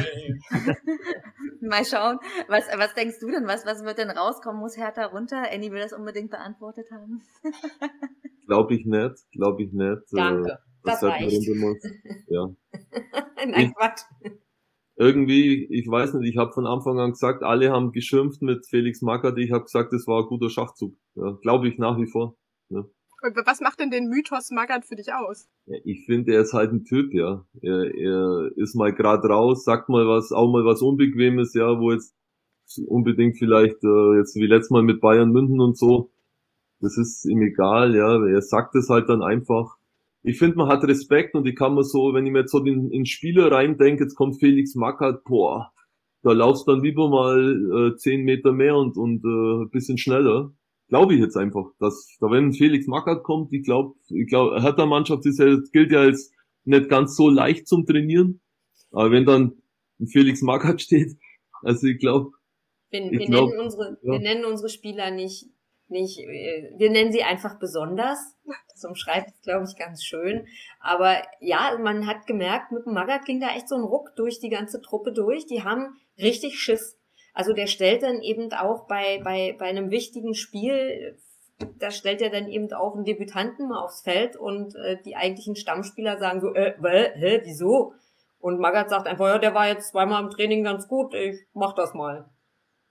*laughs* Mal schauen. Was, was denkst du denn? Was, was wird denn rauskommen? Muss Hertha runter? Annie will das unbedingt beantwortet haben. *laughs* Glaube ich nicht. Glaube ich nicht. Danke. Äh, das reicht. Ja. *laughs* Nein, Quatsch. Irgendwie, ich weiß nicht, ich habe von Anfang an gesagt, alle haben geschimpft mit Felix Magath. Ich habe gesagt, das war ein guter Schachzug. Ja, Glaube ich nach wie vor. Ja. Was macht denn den Mythos Magath für dich aus? Ja, ich finde, er ist halt ein Typ, ja. Er, er ist mal gerade raus, sagt mal was, auch mal was Unbequemes, ja, wo jetzt unbedingt vielleicht äh, jetzt wie letztes Mal mit Bayern München und so. Das ist ihm egal, ja. Er sagt es halt dann einfach. Ich finde, man hat Respekt und ich kann mir so, wenn ich mir jetzt so in, in Spieler reindenke, jetzt kommt Felix Magath, boah, da laufst dann lieber mal äh, zehn Meter mehr und, und äh, bisschen schneller glaube ich jetzt einfach, dass da wenn Felix Magath kommt, ich glaube, ich glaube, Hertha Mannschaft ist ja, gilt ja als nicht ganz so leicht zum Trainieren, aber wenn dann Felix Magath *laughs* steht, also ich glaube, wir, wir, glaub, nennen unsere, ja. wir nennen unsere Spieler nicht, nicht, äh, wir nennen sie einfach besonders. Das umschreibt es, glaube ich, ganz schön. Aber ja, man hat gemerkt, mit dem Magath ging da echt so ein Ruck durch die ganze Truppe durch. Die haben richtig Schiss. Also der stellt dann eben auch bei, bei, bei einem wichtigen Spiel, da stellt er dann eben auch einen Debütanten mal aufs Feld und äh, die eigentlichen Stammspieler sagen so, äh, hä, hä, wieso? Und Magath sagt einfach, ja, der war jetzt zweimal im Training ganz gut, ich mach das mal.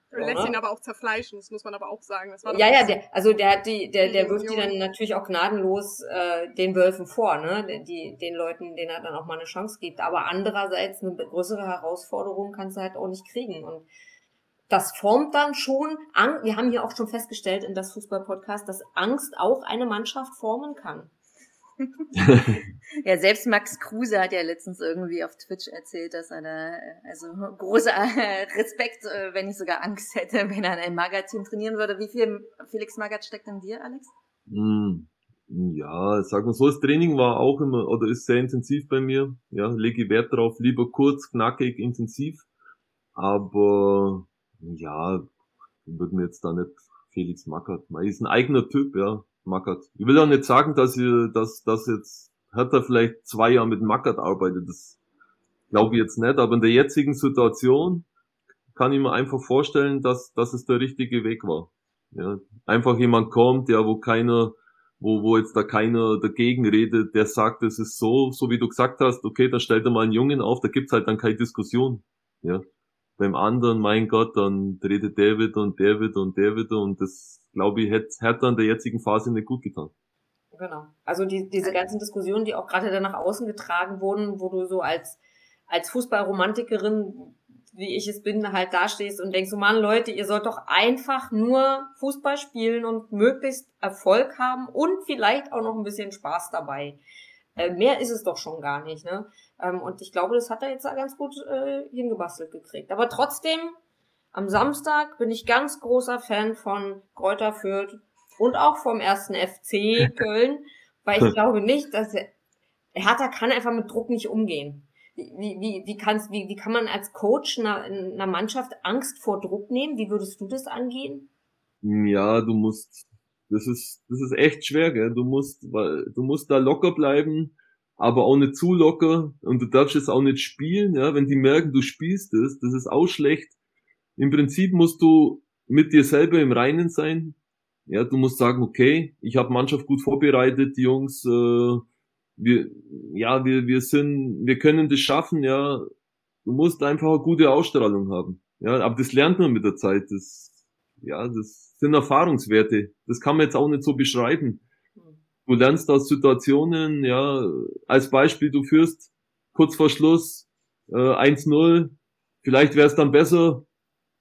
Er lässt ihn aber auch zerfleischen, das muss man aber auch sagen. ja, ja, der, also der hat die, der, der wirft die dann natürlich auch gnadenlos äh, den Wölfen vor, ne? Die, den Leuten, denen er dann auch mal eine Chance gibt. Aber andererseits eine größere Herausforderung kannst du halt auch nicht kriegen. Und das formt dann schon, wir haben hier auch schon festgestellt in das Fußball-Podcast, dass Angst auch eine Mannschaft formen kann. *laughs* ja, selbst Max Kruse hat ja letztens irgendwie auf Twitch erzählt, dass er da, also großer Respekt, äh, wenn ich sogar Angst hätte, wenn er in einem Magazin trainieren würde. Wie viel Felix Magath steckt in dir, Alex? Hm, ja, sag mal so, das Training war auch immer, oder ist sehr intensiv bei mir. Ja, lege Wert darauf, lieber kurz, knackig, intensiv. Aber ja, würde mir jetzt da nicht Felix Mackert. Man ist ein eigener Typ, ja, Mackert. Ich will auch nicht sagen, dass ihr, dass, dass jetzt Hertha vielleicht zwei Jahre mit Mackert arbeitet. Das glaube ich jetzt nicht. Aber in der jetzigen Situation kann ich mir einfach vorstellen, dass, dass es der richtige Weg war. Ja, einfach jemand kommt, ja, wo keiner, wo, wo jetzt da keiner dagegen redet, der sagt, es ist so, so wie du gesagt hast, okay, dann stellt er mal einen Jungen auf, da gibt's halt dann keine Diskussion. Ja beim anderen, mein Gott, dann der wieder und wieder und wieder und das, glaube ich, hätte Hertha in der jetzigen Phase nicht gut getan. Genau. Also die, diese ganzen Diskussionen, die auch gerade dann nach außen getragen wurden, wo du so als, als Fußballromantikerin wie ich es bin, halt dastehst und denkst so, Mann, Leute, ihr sollt doch einfach nur Fußball spielen und möglichst Erfolg haben und vielleicht auch noch ein bisschen Spaß dabei. Äh, mehr ist es doch schon gar nicht, ne? Ähm, und ich glaube, das hat er jetzt ganz gut äh, hingebastelt gekriegt. Aber trotzdem, am Samstag bin ich ganz großer Fan von Kräuter Fürth und auch vom ersten FC *laughs* Köln, weil ich *laughs* glaube nicht, dass er, Hertha kann einfach mit Druck nicht umgehen. Wie, wie, wie, kannst, wie, wie kann man als Coach einer, einer Mannschaft Angst vor Druck nehmen? Wie würdest du das angehen? Ja, du musst, das ist, das ist echt schwer, gell? Du musst, weil, du musst da locker bleiben, aber auch nicht zu locker und du darfst es auch nicht spielen, ja? Wenn die merken, du spielst es, das ist auch schlecht. Im Prinzip musst du mit dir selber im Reinen sein. Ja, du musst sagen, okay, ich habe Mannschaft gut vorbereitet, die Jungs, äh, wir, ja, wir, wir sind, wir können das schaffen, ja. Du musst einfach eine gute Ausstrahlung haben. Ja, aber das lernt man mit der Zeit. Das, ja, das sind Erfahrungswerte. Das kann man jetzt auch nicht so beschreiben. Du lernst aus Situationen, ja, als Beispiel, du führst kurz vor Schluss äh, 1-0. Vielleicht wäre es dann besser,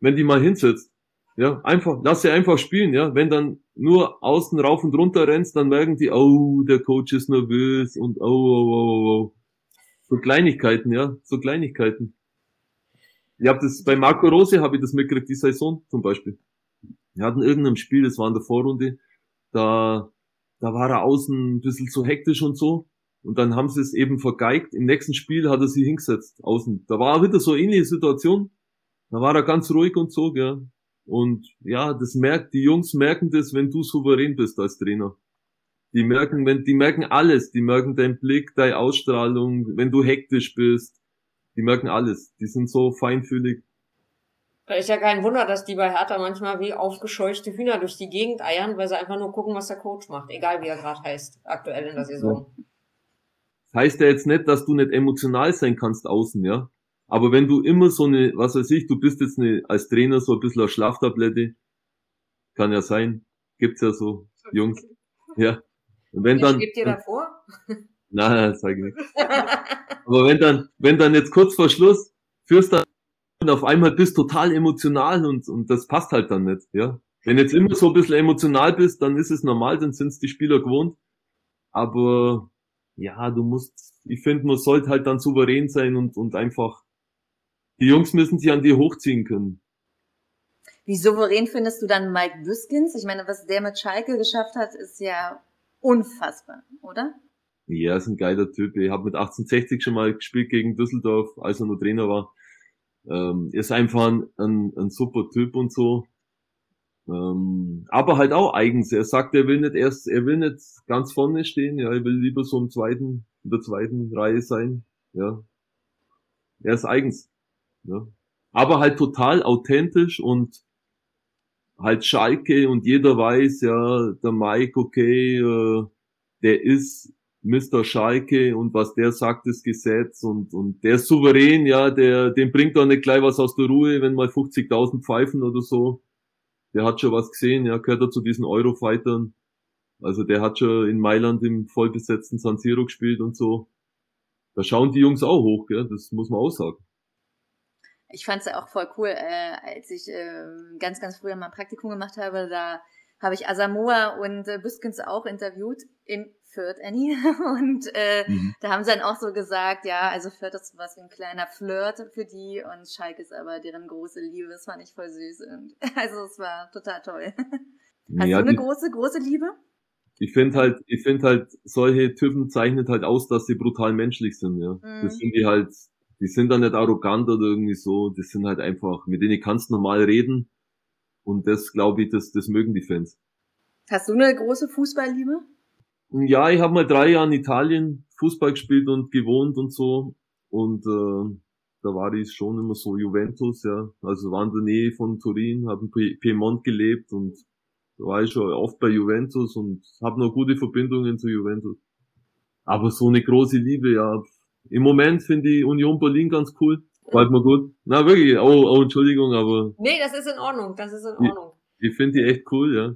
wenn die mal hinsetzt. Ja, einfach, lass sie einfach spielen, ja. Wenn dann nur außen rauf und runter rennst, dann merken die, oh, der Coach ist nervös und oh, oh, oh, oh. oh. So Kleinigkeiten, ja, so Kleinigkeiten. Ich habe das bei Marco Rose habe ich das mitgekriegt, die Saison zum Beispiel. Wir hatten irgendeinem Spiel, das war in der Vorrunde, da, da war er außen ein bisschen zu hektisch und so. Und dann haben sie es eben vergeigt. Im nächsten Spiel hat er sie hingesetzt, außen. Da war wieder so eine ähnliche Situation. Da war er ganz ruhig und so, gell. Und ja, das merkt, die Jungs merken das, wenn du souverän bist als Trainer. Die merken, wenn, die merken alles. Die merken deinen Blick, deine Ausstrahlung, wenn du hektisch bist. Die merken alles. Die sind so feinfühlig. Da ist ja kein Wunder, dass die bei Hertha manchmal wie aufgescheuchte Hühner durch die Gegend eiern, weil sie einfach nur gucken, was der Coach macht. Egal wie er gerade heißt, aktuell in der Saison. Das heißt ja jetzt nicht, dass du nicht emotional sein kannst außen, ja. Aber wenn du immer so eine, was weiß ich, du bist jetzt eine, als Trainer so ein bisschen eine Schlaftablette, kann ja sein, gibt's ja so, Jungs, ja. Und wenn dann. Steht dir da vor? Nein, sag ich nicht. Aber wenn dann, wenn dann jetzt kurz vor Schluss führst dann und auf einmal bist total emotional und, und das passt halt dann nicht, ja. Wenn jetzt immer so ein bisschen emotional bist, dann ist es normal, dann sind's die Spieler gewohnt. Aber ja, du musst, ich finde, man sollte halt dann souverän sein und, und einfach die Jungs müssen sich an dir hochziehen können. Wie souverän findest du dann Mike Büskins? Ich meine, was der mit Schalke geschafft hat, ist ja unfassbar, oder? Ja, ist ein geiler Typ. Ich habe mit 1860 schon mal gespielt gegen Düsseldorf, als er noch Trainer war. Ähm, ist einfach ein, ein, ein super Typ und so. Ähm, aber halt auch eigens. Er sagt, er will nicht erst, er will nicht ganz vorne stehen. Ja, er will lieber so im zweiten, in der zweiten Reihe sein. Ja, er ist eigens. Ne? Aber halt total authentisch und halt Schalke und jeder weiß ja, der Mike, okay, äh, der ist Mr. Schalke und was der sagt, ist Gesetz und, und der ist souverän, ja, der, dem bringt doch nicht gleich was aus der Ruhe, wenn mal 50.000 pfeifen oder so. Der hat schon was gesehen, ja, gehört er zu diesen Eurofightern. Also der hat schon in Mailand im vollbesetzten San Siro gespielt und so. Da schauen die Jungs auch hoch, gell? das muss man auch sagen ich fand es ja auch voll cool, äh, als ich äh, ganz, ganz früher mal ein Praktikum gemacht habe, da habe ich Asamoah und äh, Büskens auch interviewt in Fürth, Annie. *laughs* Und äh, mhm. da haben sie dann auch so gesagt, ja, also Fürth ist was wie ein kleiner Flirt für die und Schalke ist aber deren große Liebe. Das fand ich voll süß. Und, *laughs* also es war total toll. Hast ja, du eine die, große, große Liebe? Ich finde halt, ich finde halt, solche Typen zeichnet halt aus, dass sie brutal menschlich sind, ja. Mhm. Das sind die halt, die sind dann nicht arrogant oder irgendwie so, die sind halt einfach, mit denen kannst du normal reden. Und das glaube ich, das, das mögen die Fans. Hast du eine große Fußballliebe? Ja, ich habe mal drei Jahre in Italien Fußball gespielt und gewohnt und so. Und äh, da war ich schon immer so Juventus, ja. Also war in der Nähe von Turin, habe in Piemont gelebt und da war ich schon oft bei Juventus und habe noch gute Verbindungen zu Juventus. Aber so eine große Liebe, ja, im Moment finde ich Union Berlin ganz cool. Gefällt mir gut. Na, wirklich. Oh, oh, Entschuldigung, aber. Nee, das ist in Ordnung. Das ist in Ordnung. Ich, ich finde die echt cool, ja.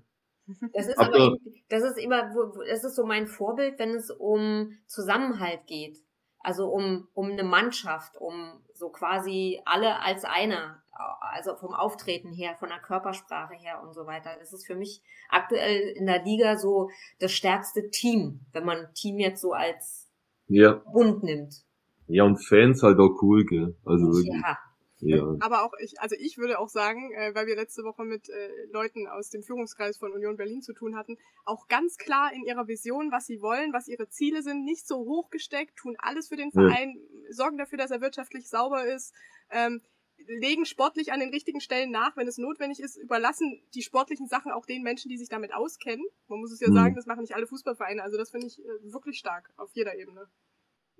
Das ist aber, aber das ist immer, das ist so mein Vorbild, wenn es um Zusammenhalt geht. Also um, um eine Mannschaft, um so quasi alle als einer, also vom Auftreten her, von der Körpersprache her und so weiter. Das ist für mich aktuell in der Liga so das stärkste Team, wenn man Team jetzt so als Ja. Bund nimmt. Ja, und Fans halt auch cool, gell? Also wirklich. Ja, Ja. Aber auch ich, also ich würde auch sagen, äh, weil wir letzte Woche mit äh, Leuten aus dem Führungskreis von Union Berlin zu tun hatten, auch ganz klar in ihrer Vision, was sie wollen, was ihre Ziele sind, nicht so hoch gesteckt, tun alles für den Ja. Verein, sorgen dafür, dass er wirtschaftlich sauber ist, ähm, legen sportlich an den richtigen Stellen nach, wenn es notwendig ist, überlassen die sportlichen Sachen auch den Menschen, die sich damit auskennen. Man muss es ja Mhm. sagen, das machen nicht alle Fußballvereine. Also das finde ich äh, wirklich stark auf jeder Ebene.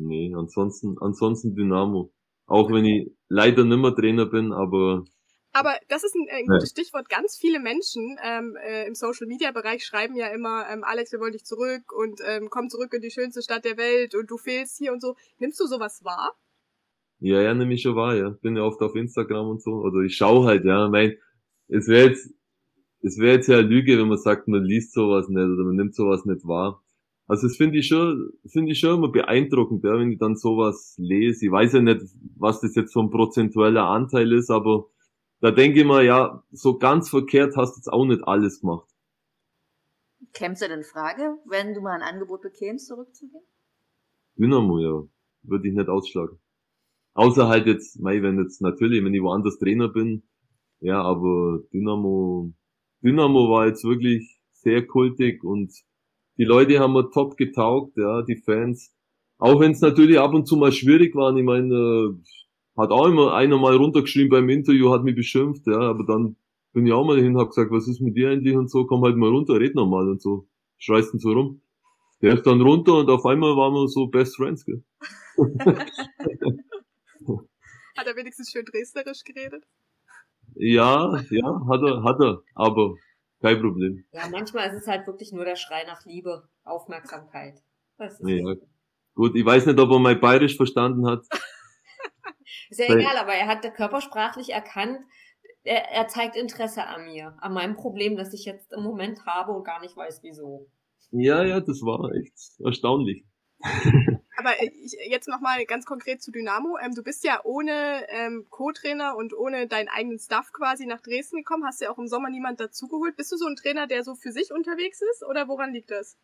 Nee, ansonsten, ansonsten Dynamo. Auch wenn ich leider nimmer Trainer bin, aber Aber das ist ein, ein gutes Stichwort. Ganz viele Menschen ähm, äh, im Social Media Bereich schreiben ja immer, ähm, Alex, wir wollen dich zurück und ähm, komm zurück in die schönste Stadt der Welt und du fehlst hier und so. Nimmst du sowas wahr? ja, ja, nehme ich schon wahr, ja. Bin ja oft auf Instagram und so. Oder ich schaue halt, ja. Mein, es wäre jetzt, es wäre jetzt ja eine Lüge, wenn man sagt, man liest sowas nicht oder man nimmt sowas nicht wahr. Also das finde ich schon, finde ich schon immer beeindruckend, ja, wenn ich dann sowas lese. Ich weiß ja nicht, was das jetzt für ein prozentueller Anteil ist, aber da denke ich mir, ja, so ganz verkehrt hast du jetzt auch nicht alles gemacht. Kämst du denn in Frage, wenn du mal ein Angebot bekämst, zurückzugehen? Dynamo, ja. Würde ich nicht ausschlagen. Außer halt jetzt, mei, wenn jetzt natürlich, wenn ich woanders Trainer bin, ja, aber Dynamo, Dynamo war jetzt wirklich sehr kultig und die Leute haben mir top getaugt, ja, die Fans. Auch wenn es natürlich ab und zu mal schwierig war, ich meine, äh, hat auch immer einer mal runtergeschrieben beim Interview, hat mich beschimpft, ja, aber dann bin ich auch mal hin, hab gesagt, was ist mit dir eigentlich und so, komm halt mal runter, red noch mal und so. Schreist denn so rum. Der ist dann runter und auf einmal waren wir so Best Friends, gell. *laughs* Hat er wenigstens schön dresdnerisch geredet? Ja, ja, hat er, hat er, aber kein Problem. ja, manchmal ist es halt wirklich nur der Schrei nach Liebe, Aufmerksamkeit. Das ist, Ja. Gut, ich weiß nicht, ob er mein Bayerisch verstanden hat. *laughs* ist ja Weil- egal, aber er hat körpersprachlich erkannt, er, er zeigt Interesse an mir, an meinem Problem, das ich jetzt im Moment habe und gar nicht weiß, wieso. Ja, ja, das war echt erstaunlich. *laughs* Aber äh, ich, jetzt nochmal ganz konkret zu Dynamo. Ähm, du bist ja ohne ähm, Co-Trainer und ohne deinen eigenen Staff quasi nach Dresden gekommen. Hast ja auch im Sommer niemand dazugeholt. Bist du so ein Trainer, der so für sich unterwegs ist oder woran liegt das?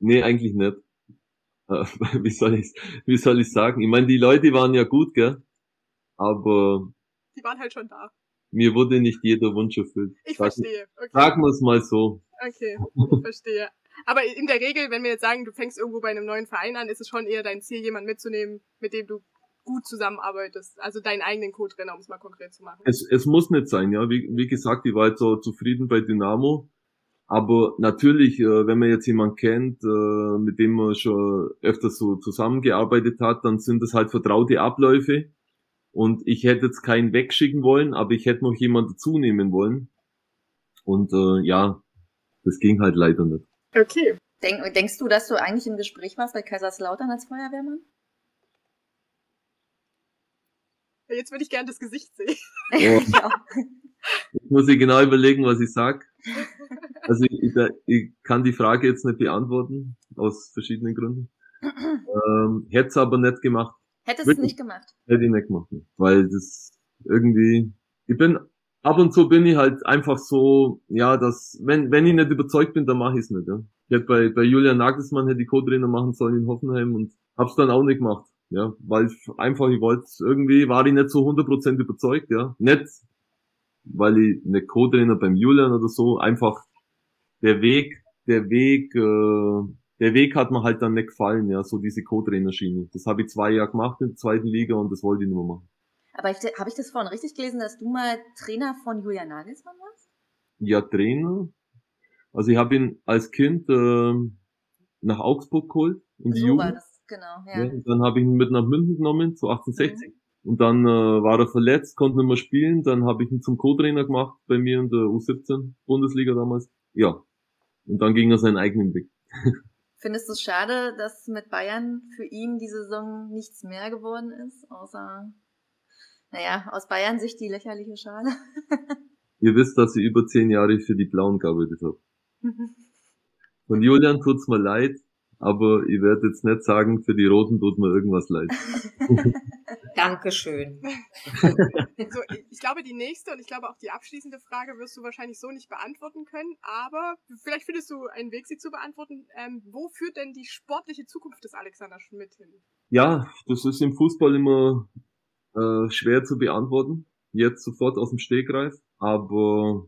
Nee, eigentlich nicht. Äh, *laughs* Wie soll ich, wie soll ich sagen? Ich meine, die Leute waren ja gut, gell? Aber Die waren halt schon da. mir wurde nicht jeder Wunsch erfüllt. Ich verstehe. Okay. Sagen wir es mal so. Okay, ich verstehe. Aber in der Regel, wenn wir jetzt sagen, du fängst irgendwo bei einem neuen Verein an, ist es schon eher dein Ziel, jemanden mitzunehmen, mit dem du gut zusammenarbeitest. Also deinen eigenen Co-Trainer, um es mal konkret zu machen. Es, es muss nicht sein, ja. Wie, wie gesagt, ich war jetzt so zufrieden bei Dynamo. Aber natürlich, äh, wenn man jetzt jemanden kennt, äh, mit dem man schon öfters so zusammengearbeitet hat, dann sind das halt vertraute Abläufe. Und ich hätte jetzt keinen wegschicken wollen, aber ich hätte noch jemanden dazu wollen. Und äh, ja, das ging halt leider nicht. Okay. Denk, denkst du, dass du eigentlich im Gespräch warst bei Kaiserslautern als Feuerwehrmann? Jetzt würde ich gerne das Gesicht sehen. *laughs* Ja. Jetzt muss ich genau überlegen, was ich sag. Also ich, ich, kann die Frage jetzt nicht beantworten, aus verschiedenen Gründen. Ähm, hätte es aber nicht gemacht. Hättest du es nicht gemacht. Hätte ich nicht gemacht. Weil das irgendwie, ich bin, ab und zu bin ich halt einfach so, ja, dass, wenn, wenn ich nicht überzeugt bin, dann mache ich es nicht, ja. Ich hätte bei, bei Julian Nagelsmann hätte ich Co-Trainer machen sollen in Hoffenheim und hab's dann auch nicht gemacht, ja. Weil ich einfach, ich wollte, irgendwie war ich nicht so 100% überzeugt, ja. Nicht, weil ich nicht Co-Trainer beim Julian oder so, einfach der Weg, der Weg, äh, der Weg hat mir halt dann nicht gefallen, ja, so diese Co-Trainer-Schiene. Das habe ich zwei Jahre gemacht in der zweiten Liga und das wollte ich nicht mehr machen. Aber habe ich das vorhin richtig gelesen, dass du mal Trainer von Julian Nagelsmann warst? Ja, Trainer. Also ich habe ihn als Kind ähm, nach Augsburg geholt, in die so war Jugend. das, genau. Ja. Ja. und dann habe ich ihn mit nach München genommen, zu 1860. Und dann äh, war er verletzt, konnte nicht mehr spielen. Dann habe ich ihn zum Co-Trainer gemacht bei mir in der U17 Bundesliga damals. Ja. Und dann ging er seinen eigenen Weg. Findest du es schade, dass mit Bayern für ihn die Saison nichts mehr geworden ist, außer, naja, aus Bayern Sicht die lächerliche Schale? *laughs* Ihr wisst, dass ich über zehn Jahre für die Blauen gearbeitet habe. Von Julian tut's mir leid, aber ich werde jetzt nicht sagen, für die Roten tut mir irgendwas leid. *laughs* Dankeschön. so, ich glaube, die nächste und ich glaube auch die abschließende Frage wirst du wahrscheinlich so nicht beantworten können, aber vielleicht findest du einen Weg, sie zu beantworten. Ähm, wo führt denn die sportliche Zukunft des Alexander Schmidt hin? Ja, das ist im Fußball immer äh, schwer zu beantworten, jetzt sofort aus dem Stegreif, aber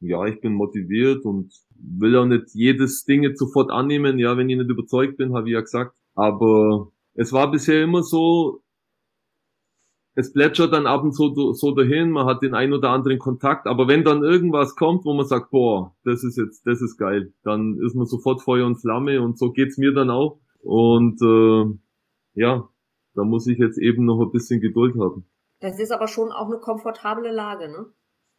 ja, ich bin motiviert und will auch nicht jedes Ding jetzt sofort annehmen. Ja, wenn ich nicht überzeugt bin, habe ich ja gesagt. Aber es war bisher immer so, es plätschert dann ab und zu so dahin, man hat den ein oder anderen Kontakt, aber wenn dann irgendwas kommt, wo man sagt, boah, das ist jetzt, das ist geil, dann ist man sofort Feuer und Flamme und so geht's mir dann auch. Und äh, ja, da muss ich jetzt eben noch ein bisschen Geduld haben. Das ist aber schon auch eine komfortable Lage, ne?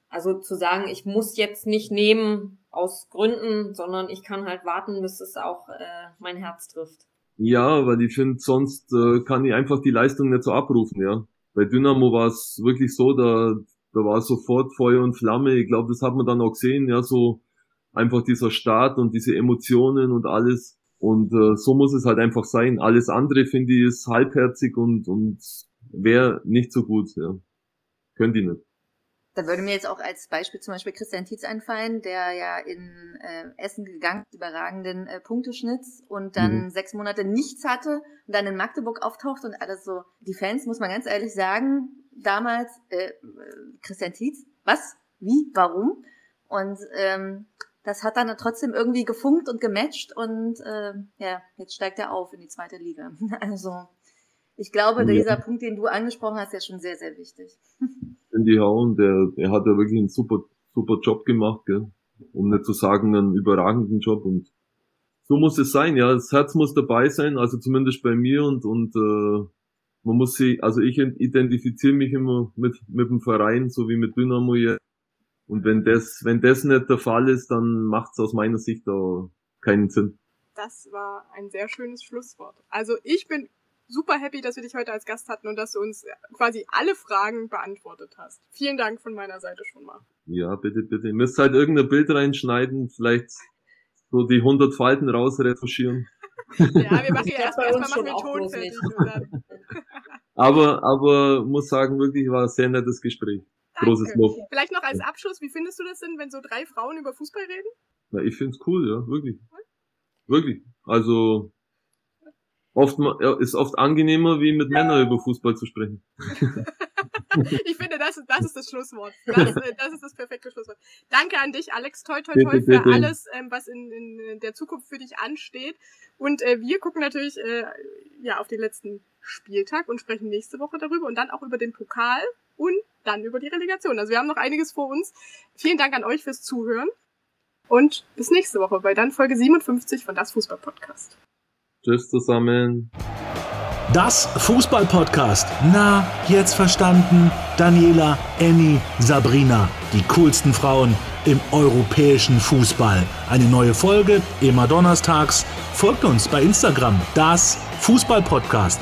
Also zu sagen, ich muss jetzt nicht nehmen aus Gründen, sondern ich kann halt warten, bis es auch äh, mein Herz trifft. Ja, weil ich finde, sonst äh, kann ich einfach die Leistung nicht so abrufen, ja. Bei Dynamo war es wirklich so, da, da war sofort Feuer und Flamme. Ich glaube, das hat man dann auch gesehen, ja, so einfach dieser Start und diese Emotionen und alles. Und äh, so muss es halt einfach sein. Alles andere, finde ich, ist halbherzig und, und wäre nicht so gut, ja. Können die nicht. Da würde mir jetzt auch als Beispiel zum Beispiel Christian Tietz einfallen, der ja in äh, Essen gegangen ist, überragenden äh, Punkteschnitts und dann mhm. sechs Monate nichts hatte und dann in Magdeburg auftaucht und alles so. Die Fans, muss man ganz ehrlich sagen, damals, äh, Christian Tietz, was? Wie? Warum? Und ähm, das hat dann trotzdem irgendwie gefunkt und gematcht und äh, ja, jetzt steigt er auf in die zweite Liga. *laughs* Also ich glaube, dieser Punkt, den du angesprochen hast, ist ja schon sehr, sehr wichtig. *laughs* Andy Hauen, der, der hat ja wirklich einen super, super Job gemacht, gell? um nicht zu sagen, einen überragenden Job und so muss es sein, ja, das Herz muss dabei sein, also zumindest bei mir und, und äh, man muss sie, also ich identifiziere mich immer mit, mit dem Verein, so wie mit Dynamo hier. Und wenn das, wenn das nicht der Fall ist, dann macht es aus meiner Sicht da keinen Sinn. Das war ein sehr schönes Schlusswort. Also ich bin super happy, dass wir dich heute als Gast hatten und dass du uns quasi alle Fragen beantwortet hast. Vielen Dank von meiner Seite schon mal. Ja, bitte, bitte. Ihr müsst halt irgendein Bild reinschneiden, vielleicht so die 100 Falten rausretuschieren. ja, wir machen *laughs* ja erstmal erstmal machen Ton fertig. aber, aber muss sagen, wirklich war ein sehr nettes Gespräch. Großes Lob. Vielleicht noch als Abschluss, wie findest du das denn, wenn so drei Frauen über Fußball reden? Ja, ich find's cool, ja, wirklich. Wirklich. Also, oft ist oft angenehmer, wie mit Männern über Fußball zu sprechen. *laughs* ich finde, das, das ist das Schlusswort. Das, äh, das ist das perfekte Schlusswort. Danke an dich, Alex. Toi, toi, toi für alles, ähm, was in, in der Zukunft für dich ansteht. Und äh, wir gucken natürlich äh, ja auf den letzten Spieltag und sprechen nächste Woche darüber und dann auch über den Pokal und dann über die Relegation. Also wir haben noch einiges vor uns. Vielen Dank an euch fürs Zuhören und bis nächste Woche bei dann Folge 57 von Das Fußball Podcast. Tschüss zusammen. Das Fußball-Podcast. Na, jetzt verstanden. Daniela, Annie, Sabrina. Die coolsten Frauen im europäischen Fußball. Eine neue Folge immer donnerstags. Folgt uns bei Instagram. Das Fußball-Podcast.